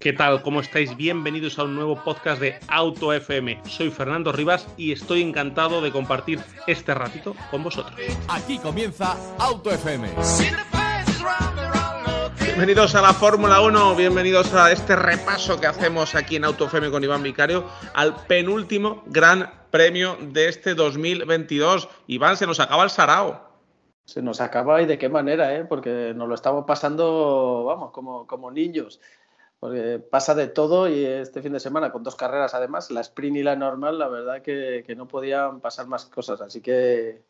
¿Qué tal? ¿Cómo estáis? Bienvenidos a un nuevo podcast de Auto FM. Soy Fernando Rivas y estoy encantado de compartir este ratito con vosotros. Aquí comienza Auto FM. Bienvenidos a la Fórmula 1, bienvenidos a este repaso que hacemos aquí en Auto FM con Iván Vicario al penúltimo gran premio de este 2022. Iván, se nos acaba el Sarao. Se nos acaba y de qué manera, ¿eh? porque nos lo estamos pasando, vamos, como, como niños porque pasa de todo y este fin de semana con dos carreras además, la sprint y la normal, la verdad que, no podían pasar más cosas, así que,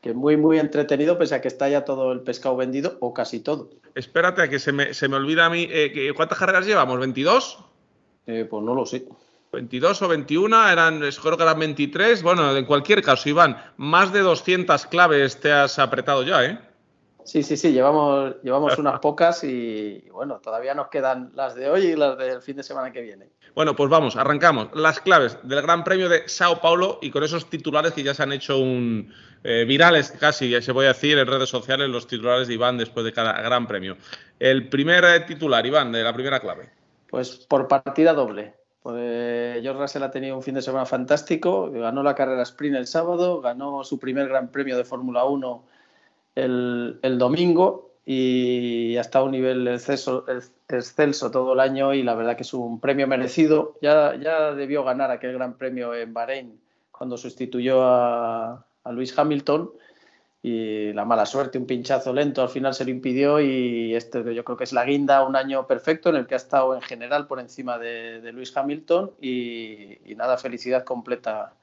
que, muy, muy entretenido, pese a que está ya todo el pescado vendido o casi todo. Espérate, a que se me, se me olvida a mí, eh, ¿cuántas carreras llevamos? ¿22? Eh, pues no lo sé. 22 o 21, eran, creo que eran 23. Bueno, en cualquier caso, Iván, más de 200 claves te has apretado ya, ¿eh? Sí, sí, sí, llevamos, llevamos unas pocas y, bueno, todavía nos quedan las de hoy y las del fin de semana que viene. Bueno, pues vamos, arrancamos. Las claves del Gran Premio de Sao Paulo y con esos titulares que ya se han hecho un eh, virales casi, ya se voy a decir en redes sociales, los titulares de Iván después de cada Gran Premio. El primer eh, titular, Iván, de la primera clave. Pues por partida doble. Pues George Russell ha tenido un fin de semana fantástico, ganó la carrera sprint el sábado, ganó su primer Gran Premio de Fórmula 1 el, domingo y ha estado a un nivel exceso, excelso todo el año y la verdad que es un premio merecido. Ya, ya debió ganar aquel gran premio en Bahrein cuando sustituyó a, a Luis Hamilton y la mala suerte, un pinchazo lento al final se lo impidió y este yo creo que es la guinda, un año perfecto en el que ha estado en general por encima de, de Luis Hamilton y, nada, felicidad completa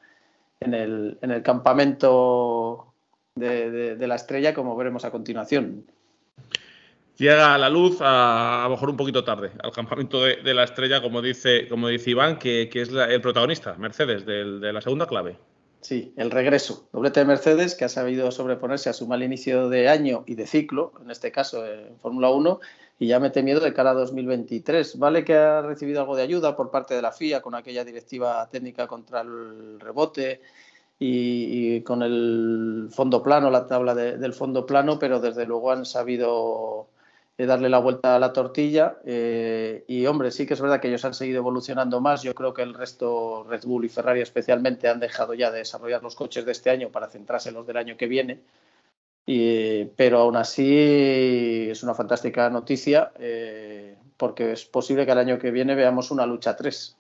en el, en el campamento de, la estrella, como veremos a continuación. Llega a la luz a, lo mejor un poquito tarde al campamento de, la estrella, como dice, como dice Iván, que, es el protagonista, Mercedes, de la segunda clave. Sí, el regreso. Doblete de Mercedes que ha sabido sobreponerse a su mal inicio de año y de ciclo, en este caso en Fórmula 1, y ya mete miedo de cara a 2023. Vale que ha recibido algo de ayuda por parte de la FIA con aquella directiva técnica contra el rebote y, con el fondo plano, la tabla del fondo plano, pero desde luego han sabido eh, darle la vuelta a la tortilla. Eh, y hombre, sí que es verdad que ellos han seguido evolucionando más. Yo creo que el resto, Red Bull y Ferrari especialmente, han dejado ya de desarrollar los coches de este año para centrarse en los del año que viene. pero aún así es una fantástica noticia eh, porque es posible que el año que viene veamos una lucha 3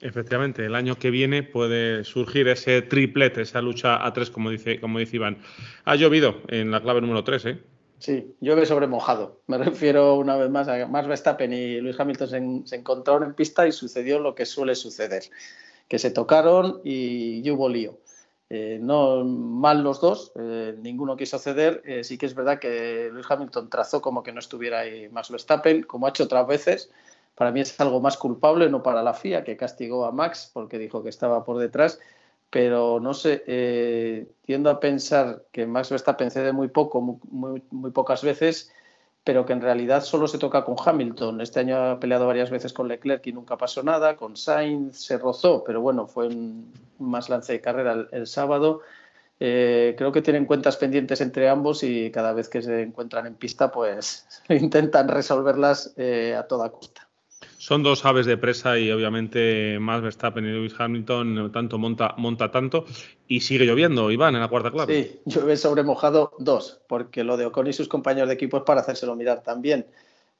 Efectivamente, el año que viene puede surgir ese triplete, esa lucha a tres, como dice, como dice Iván. Ha llovido en la clave número tres, ¿eh? Sí, llueve sobre mojado. Me refiero una vez más a Max Verstappen y Luis Hamilton se, encontraron en pista y sucedió lo que suele suceder, que se tocaron y, hubo lío. Eh, no mal los dos, eh, ninguno quiso ceder. Eh, sí que es verdad que Luis Hamilton trazó como que no estuviera ahí Max Verstappen, como ha hecho otras veces para mí es algo más culpable, no para la FIA, que castigó a Max porque dijo que estaba por detrás. Pero no sé, eh, tiendo a pensar que Max Verstappen cede muy poco, muy, muy, pocas veces, pero que en realidad solo se toca con Hamilton. Este año ha peleado varias veces con Leclerc y nunca pasó nada. Con Sainz se rozó, pero bueno, fue un más lance de carrera el, sábado. Eh, creo que tienen cuentas pendientes entre ambos y cada vez que se encuentran en pista, pues intentan resolverlas eh, a toda costa. Son dos aves de presa y obviamente más Verstappen y Lewis Hamilton tanto monta, monta tanto y sigue lloviendo, Iván, en la cuarta clave. Sí, llueve sobre mojado dos, porque lo de Ocon y sus compañeros de equipo es para hacérselo mirar también.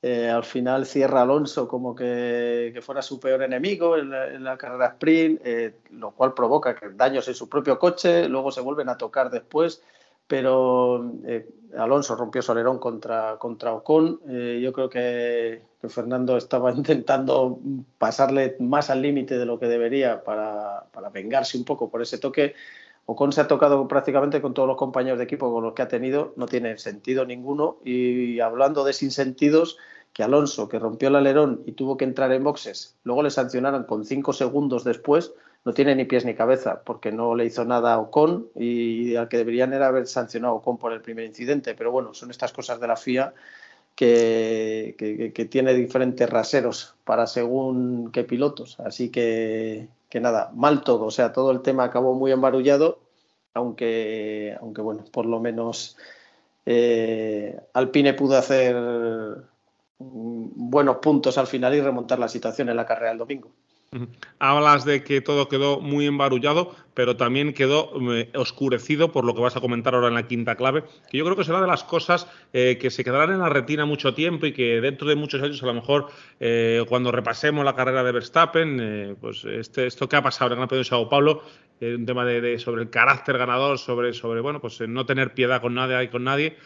Eh, al final cierra Alonso como que, fuera su peor enemigo en la, carrera sprint, eh, lo cual provoca que daños en su propio coche, luego se vuelven a tocar después pero eh, Alonso rompió su alerón contra, contra Ocon. Eh, yo creo que, Fernando estaba intentando pasarle más al límite de lo que debería para, para, vengarse un poco por ese toque. Ocon se ha tocado prácticamente con todos los compañeros de equipo con los que ha tenido, no tiene sentido ninguno. Y hablando de sinsentidos, que Alonso, que rompió el alerón y tuvo que entrar en boxes, luego le sancionaron con cinco segundos después, no tiene ni pies ni cabeza, porque no le hizo nada a Ocon y al que deberían era haber sancionado a Ocon por el primer incidente. Pero bueno, son estas cosas de la FIA que, tiene diferentes raseros para según qué pilotos. Así que, que nada, mal todo. O sea, todo el tema acabó muy embarullado, aunque, aunque bueno, por lo menos eh, Alpine pudo hacer mm, buenos puntos al final y remontar la situación en la carrera del domingo. Hablas de que todo quedó muy embarullado, pero también quedó eh, oscurecido por lo que vas a comentar ahora en la quinta clave, que yo creo que será de las cosas eh, que se quedarán en la retina mucho tiempo y que dentro de muchos años, a lo mejor, eh, cuando repasemos la carrera de Verstappen, pues este, esto que ha pasado en el Gran de Sao Paulo, un tema de, sobre el carácter ganador, sobre, sobre bueno, pues no tener piedad con nadie y con nadie,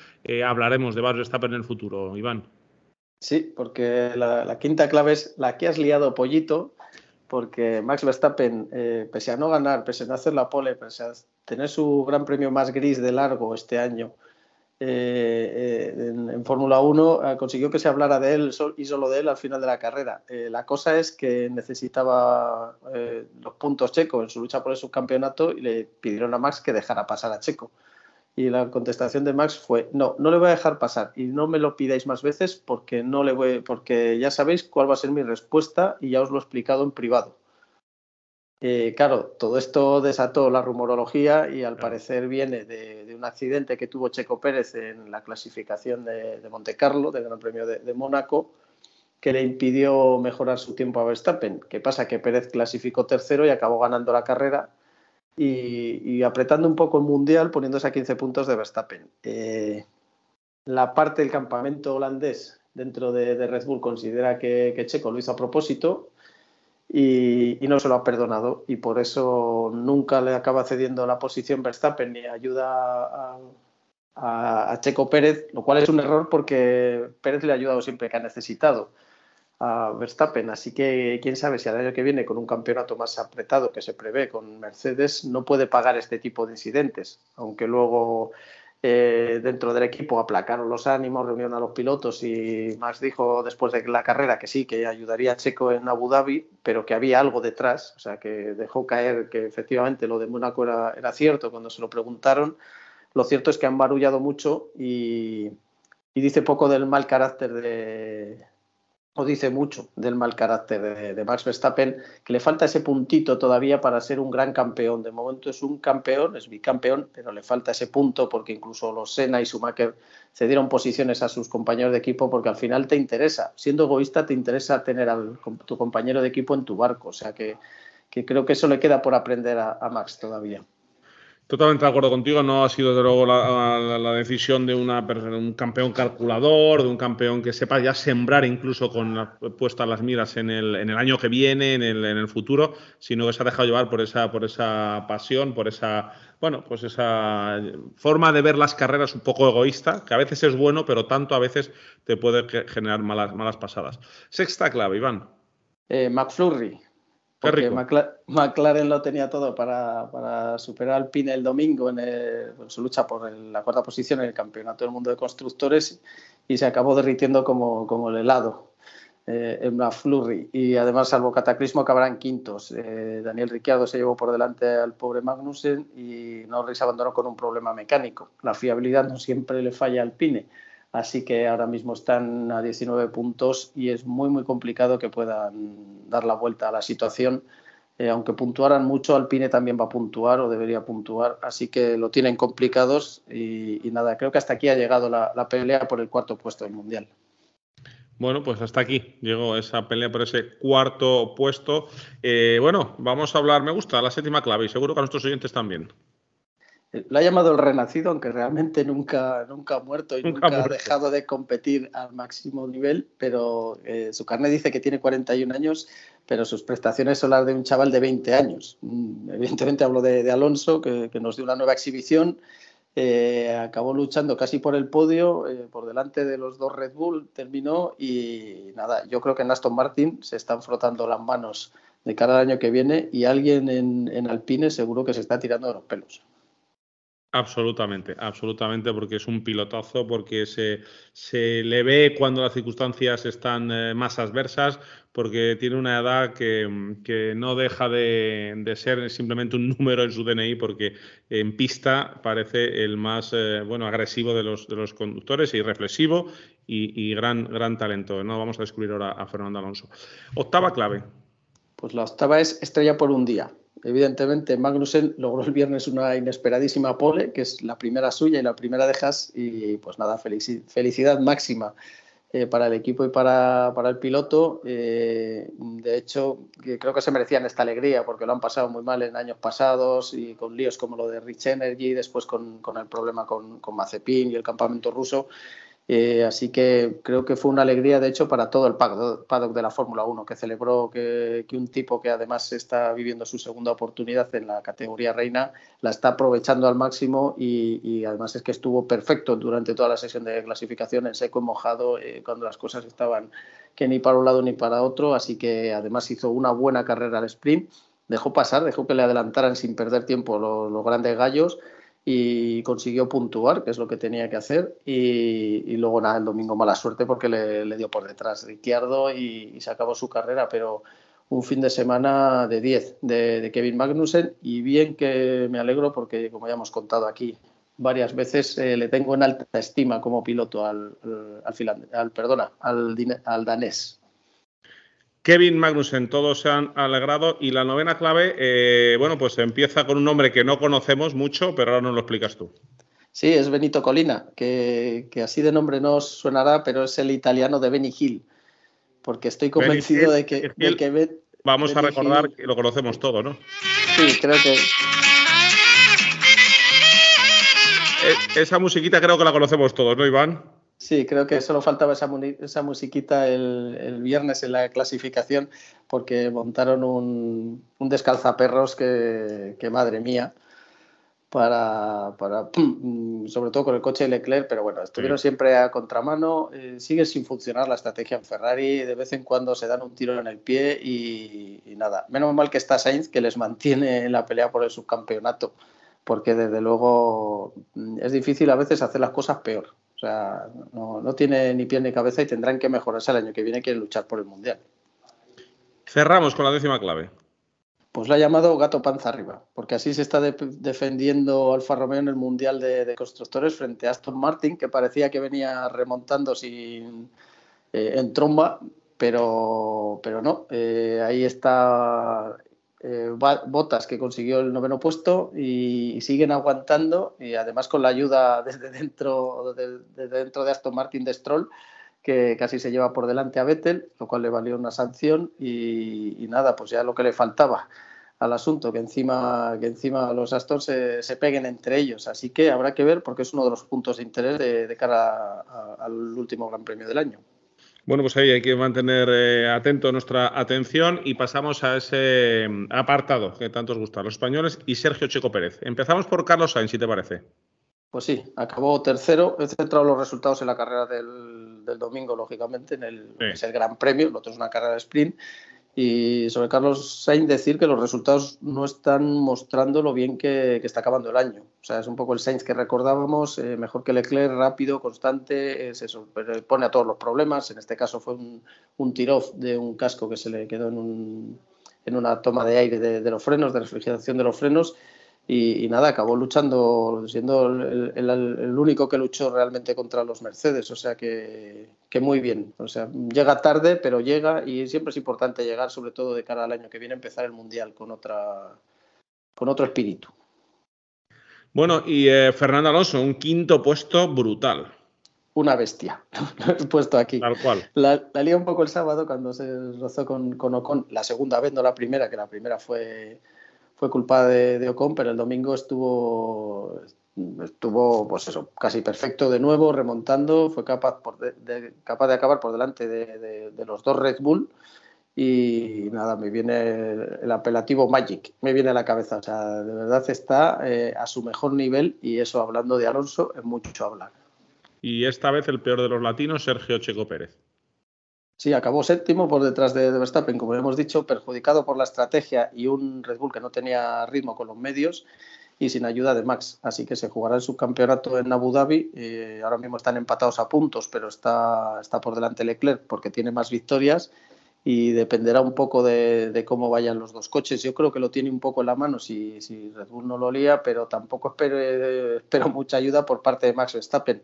hablaremos de Verstappen en el futuro, Iván. Sí, porque la quinta clave es la que has liado, pollito porque Max Verstappen, eh, pese a no ganar, pese a no hacer la pole, pese a tener su gran premio más gris de largo este año eh, eh, en, Fórmula 1, consiguió que se hablara de él y solo de él al final de la carrera. la cosa es que necesitaba los puntos Checo en su lucha por el subcampeonato y le pidieron a Max que dejara pasar a Checo. Y la contestación de Max fue, no, no le voy a dejar pasar y no me lo pidáis más veces porque, no le voy, porque ya sabéis cuál va a ser mi respuesta y ya os lo he explicado en privado. Eh, claro, todo esto desató la rumorología y al parecer viene de, un accidente que tuvo Checo Pérez en la clasificación de, de Monte Carlo, del Gran Premio de, de, Mónaco, que le impidió mejorar su tiempo a Verstappen. ¿Qué pasa? Que Pérez clasificó tercero y acabó ganando la carrera y, apretando un poco el mundial, poniéndose a 15 puntos de Verstappen. Eh, la parte del campamento holandés dentro de, Red Bull considera que, Checo lo hizo a propósito y, no se lo ha perdonado y por eso nunca le acaba cediendo la posición Verstappen ni ayuda a, a Checo Pérez, lo cual es un error porque Pérez le ha ayudado siempre que ha necesitado a Verstappen. Así que quién sabe si al año que viene, con un campeonato más apretado que se prevé con Mercedes, no puede pagar este tipo de incidentes. Aunque luego eh, dentro del equipo aplacaron los ánimos, reunieron a los pilotos y más dijo después de la carrera que sí, que ayudaría a Checo en Abu Dhabi, pero que había algo detrás. O sea, que dejó caer que efectivamente lo de Mónaco era, era cierto cuando se lo preguntaron. Lo cierto es que han barullado mucho y, y dice poco del mal carácter de, o dice mucho del mal carácter de, Max Verstappen, que le falta ese puntito todavía para ser un gran campeón. De momento es un campeón, es bicampeón, pero le falta ese punto porque incluso los Senna y Schumacher cedieron posiciones a sus compañeros de equipo porque al final te interesa, siendo egoísta, te interesa tener a tu compañero de equipo en tu barco. O sea que, creo que eso le queda por aprender a Max todavía. Totalmente de acuerdo contigo, no ha sido de luego la, decisión de una, un campeón calculador, de un campeón que sepa ya sembrar incluso con puestas las miras en el, en el año que viene, en el, en el, futuro, sino que se ha dejado llevar por esa, por esa pasión, por esa, bueno, pues esa forma de ver las carreras un poco egoísta, que a veces es bueno, pero tanto a veces te puede generar malas, malas pasadas. Sexta clave, Iván. Eh, McFlurry. Porque McLaren lo tenía todo para, superar al Pine el domingo en, su lucha por la cuarta posición en el Campeonato del Mundo de Constructores y se acabó derritiendo como, como el helado eh, en una flurry. Y además, salvo cataclismo, acabarán quintos. Eh, Daniel Ricciardo se llevó por delante al pobre Magnussen y Norris abandonó con un problema mecánico. La fiabilidad no siempre le falla al Pine Así que ahora mismo están a 19 puntos y es muy, muy complicado que puedan dar la vuelta a la situación. Eh, aunque puntuaran mucho, Alpine también va a puntuar o debería puntuar. Así que lo tienen complicados y, nada, creo que hasta aquí ha llegado la, pelea por el cuarto puesto del Mundial. Bueno, pues hasta aquí llegó esa pelea por ese cuarto puesto. Eh, bueno, vamos a hablar, me gusta la séptima clave y seguro que a nuestros oyentes también. Lo ha llamado el renacido, aunque realmente nunca, nunca ha muerto y nunca, ha dejado de competir al máximo nivel, pero eh, su carnet dice que tiene 41 años, pero sus prestaciones son las de un chaval de 20 años. Mm, evidentemente hablo de, Alonso, que, nos dio una nueva exhibición, eh, acabó luchando casi por el podio, eh, por delante de los dos Red Bull, terminó y nada, yo creo que en Aston Martin se están frotando las manos de cara al año que viene y alguien en, en Alpine seguro que se está tirando de los pelos. Absolutamente, absolutamente, porque es un pilotazo, porque se, se le ve cuando las circunstancias están eh, más adversas, porque tiene una edad que, no deja de, ser simplemente un número en su DNI, porque en pista parece el más eh, bueno agresivo de los, de los conductores y reflexivo y, gran, gran talento. No vamos a descubrir ahora a Fernando Alonso. Octava clave. Pues la octava es estrella por un día. Evidentemente, Magnussen logró el viernes una inesperadísima pole, que es la primera suya y la primera de Haas, y pues nada, felicidad máxima. eh, para el equipo y para, para el piloto. Eh, de hecho, creo que se merecían esta alegría porque lo han pasado muy mal en años pasados y con líos como lo de Rich Energy, después con, con el problema con, con Mazepin y el campamento ruso. Eh, así que creo que fue una alegría, de hecho, para todo el paddock de la Fórmula 1, que celebró que, un tipo que además está viviendo su segunda oportunidad en la categoría reina la está aprovechando al máximo y, además es que estuvo perfecto durante toda la sesión de clasificación en seco y mojado eh, cuando las cosas estaban que ni para un lado ni para otro. Así que además hizo una buena carrera al sprint, dejó pasar, dejó que le adelantaran sin perder tiempo los grandes gallos y consiguió puntuar, que es lo que tenía que hacer. Y, luego nada, el domingo mala suerte porque le, dio por detrás Ricciardo y, se acabó su carrera, pero un fin de semana de 10 de, Kevin Magnussen y bien que me alegro porque, como ya hemos contado aquí varias veces, eh, le tengo en alta estima como piloto al, al, al perdona, al, al danés. Kevin Magnussen, todos se han alegrado. Y la novena clave, eh, bueno, pues empieza con un nombre que no conocemos mucho, pero ahora nos lo explicas tú. Sí, es Benito Colina, que, así de nombre no suenará, pero es el italiano de Benny Hill. Porque estoy convencido de que, Vamos a recordar que lo conocemos todo, ¿no? Sí, creo que. E, esa musiquita creo que la conocemos todos, ¿no, Iván? Sí, creo que solo faltaba esa, esa musiquita el, viernes en la clasificación porque montaron un, un descalzaperros que, que, madre mía, para, para, sobre todo con el coche de Leclerc, pero bueno, estuvieron siempre a contramano, eh, sigue sin funcionar la estrategia en Ferrari, de vez en cuando se dan un tiro en el pie y, y nada, menos mal que está Sainz que les mantiene en la pelea por el subcampeonato, porque desde luego mm, es difícil a veces hacer las cosas peor. O sea, no, tiene ni pie ni cabeza y tendrán que mejorarse el año que viene, quieren luchar por el Mundial. Cerramos con la décima clave. Pues la ha llamado gato panza arriba, porque así se está defendiendo Alfa Romeo en el Mundial de, Constructores frente a Aston Martin, que parecía que venía remontando sin, eh, en tromba, pero, pero no. Eh, ahí está eh, Botas que consiguió el noveno puesto y, siguen aguantando y además con la ayuda desde dentro de, dentro de Aston Martin de Stroll que casi se lleva por delante a Vettel, lo cual le valió una sanción y, nada, pues ya lo que le faltaba al asunto, que encima, que encima los Aston se, se, peguen entre ellos. Así que habrá que ver porque es uno de los puntos de interés de, cara al último Gran Premio del año. Bueno, pues ahí hay que mantener eh, atento nuestra atención y pasamos a ese mm, apartado que tanto os gusta, los españoles y Sergio Checo Pérez. Empezamos por Carlos Sainz, si te parece. Pues sí, acabó tercero. He centrado los resultados en la carrera del, domingo, lógicamente, en el, es el Gran Premio, lo otro es una carrera de sprint. Y sobre Carlos Sainz decir que los resultados no están mostrando lo bien que, está acabando el año. O sea, es un poco el Sainz que recordábamos, eh, mejor que Leclerc, rápido, constante, es eso, pone a todos los problemas. En este caso fue un, un tir-off de un casco que se le quedó en, un, en una toma de aire de, de los frenos, de refrigeración de los frenos y, nada, acabó luchando, siendo el, único que luchó realmente contra los Mercedes, o sea que, muy bien, o sea, llega tarde, pero llega y siempre es importante llegar, sobre todo de cara al año que viene, empezar el Mundial con, otra, con otro espíritu. Bueno, y eh, Fernando Alonso, un quinto puesto brutal. Una bestia, lo he puesto aquí. Tal cual. La, la un poco el sábado cuando se rozó con, con Ocon, la segunda vez, no la primera, que la primera fue fue culpa de, Ocon, pero el domingo estuvo, estuvo pues eso, casi perfecto de nuevo, remontando, fue capaz, de, capaz de acabar por delante de, los dos Red Bull y nada, me viene el, apelativo Magic, me viene a la cabeza, o sea, de verdad está eh, a su mejor nivel y eso hablando de Alonso es mucho hablar. Y esta vez el peor de los latinos, Sergio Checo Pérez. Sí, acabó séptimo por detrás de, Verstappen, como hemos dicho, perjudicado por la estrategia y un Red Bull que no tenía ritmo con los medios y sin ayuda de Max. Así que se jugará el subcampeonato en Abu Dhabi. Eh, ahora mismo están empatados a puntos, pero está, está por delante Leclerc porque tiene más victorias y dependerá un poco de, cómo vayan los dos coches. Yo creo que lo tiene un poco en la mano si, si Red Bull no lo lía, pero tampoco espero, espero mucha ayuda por parte de Max Verstappen.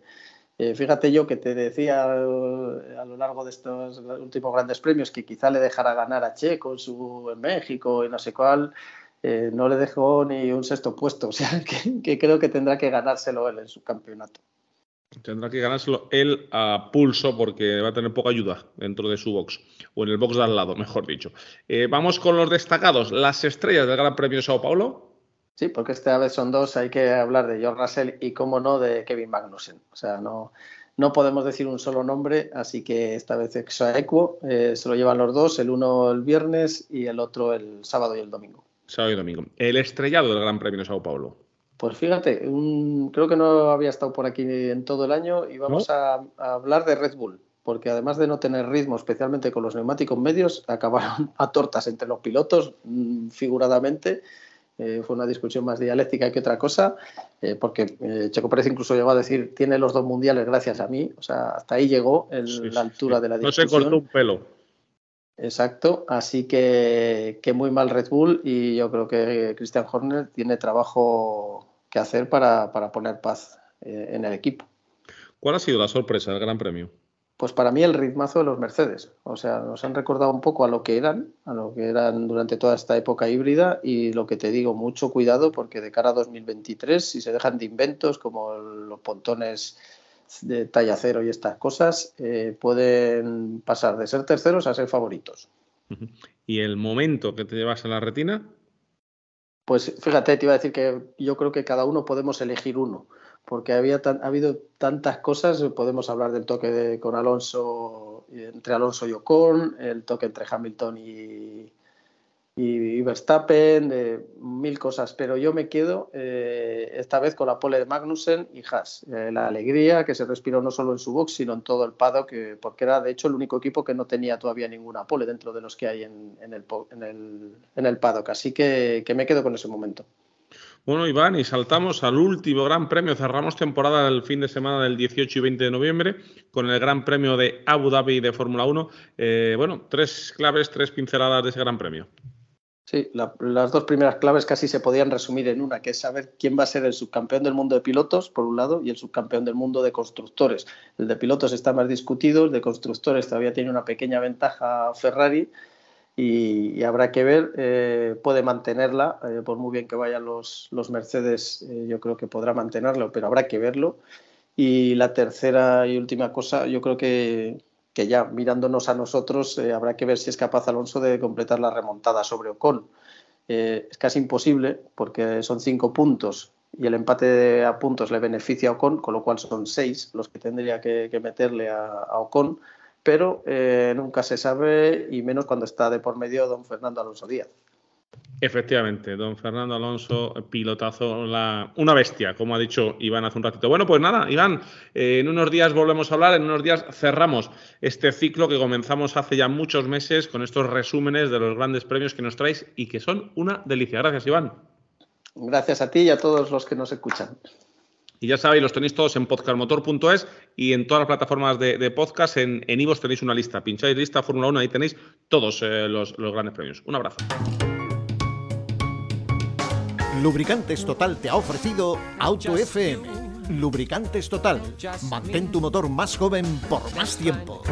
Eh, fíjate yo que te decía a lo largo de estos últimos grandes premios que quizá le dejara ganar a Checo en, su, en México y no sé cuál. Eh, no le dejó ni un sexto puesto, o sea que, creo que tendrá que ganárselo él en su campeonato. Tendrá que ganárselo él a pulso porque va a tener poca ayuda dentro de su box, o en el box de al lado, mejor dicho. Eh, vamos con los destacados, las estrellas del Gran Premio de Sao Paulo. Sí, porque esta vez son dos, hay que hablar de George Russell y, como no, de Kevin Magnussen. O sea, no, no podemos decir un solo nombre, así que esta vez Exaequo eh, se lo llevan los dos, el uno el viernes y el otro el sábado y el domingo. Sábado y domingo. El estrellado del Gran Premio de Sao Paulo. Pues fíjate, creo que no había estado por aquí en todo el año y vamos a, hablar de Red Bull, porque además de no tener ritmo, especialmente con los neumáticos medios, acabaron a tortas entre los pilotos, mm, figuradamente. Eh, fue una discusión más dialéctica que otra cosa, eh, porque eh, Checo Pérez incluso llegó a decir, tiene los dos mundiales gracias a mí, o sea, hasta ahí llegó la altura de la discusión. No se cortó un pelo. Exacto, así que, que, muy mal Red Bull y yo creo que Christian Horner tiene trabajo que hacer para, poner paz en el equipo. ¿Cuál ha sido la sorpresa del Gran Premio? Pues para mí el ritmazo de los Mercedes. O sea, nos han recordado un poco a lo que eran, a lo que eran durante toda esta época híbrida y lo que te digo, mucho cuidado porque de cara a 2023, si se dejan de inventos como los pontones de talla cero y estas cosas, eh, pueden pasar de ser terceros a ser favoritos. ¿Y el momento que te llevas a la retina? Pues fíjate, te iba a decir que yo creo que cada uno podemos elegir uno, porque había ha habido tantas cosas, podemos hablar del toque de, con Alonso, entre Alonso y Ocon, el toque entre Hamilton y, y, Verstappen, de mil cosas, pero yo me quedo eh, esta vez con la pole de Magnussen y Haas. Eh, la alegría que se respiró no solo en su box, sino en todo el paddock, porque era de hecho el único equipo que no tenía todavía ninguna pole dentro de los que hay en, el, en, el, en el paddock. Así que, que me quedo con ese momento. Bueno, Iván, y saltamos al último Gran Premio. Cerramos temporada el fin de semana del 18 y 20 de noviembre con el Gran Premio de Abu Dhabi de Fórmula 1. Eh, bueno, tres claves, tres pinceladas de ese Gran Premio. Sí, las dos primeras claves casi se podían resumir en una, que es saber quién va a ser el subcampeón del mundo de pilotos, por un lado, y el subcampeón del mundo de constructores. El de pilotos está más discutido, el de constructores todavía tiene una pequeña ventaja Ferrari y, habrá que ver, eh, puede mantenerla, eh, por muy bien que vayan los, Mercedes, eh, yo creo que podrá mantenerlo, pero habrá que verlo. Y la tercera y última cosa, yo creo que que ya mirándonos a nosotros habrá que ver si es capaz Alonso de completar la remontada sobre Ocon. Es casi imposible porque son cinco puntos y el empate a puntos le beneficia a Ocon, con lo cual son seis los que tendría que, meterle a, Ocon, pero eh, nunca se sabe y menos cuando está de por medio don Fernando Alonso Díaz. Efectivamente, don Fernando Alonso, pilotazo, una bestia, como ha dicho Iván hace un ratito. Bueno, pues nada, Iván, eh, en unos días volvemos a hablar, en unos días cerramos este ciclo que comenzamos hace ya muchos meses con estos resúmenes de los grandes premios que nos traéis y que son una delicia. Gracias, Iván. Gracias a ti y a todos los que nos escuchan. Y ya sabéis, los tenéis todos en podcastmotor.es y en todas las plataformas de, podcast. En Ivos tenéis una lista. Pincháis lista Fórmula 1, ahí tenéis todos eh, los grandes premios. Un abrazo. Lubricantes Total te ha ofrecido Auto FM. Lubricantes Total. Mantén tu motor más joven por más tiempo.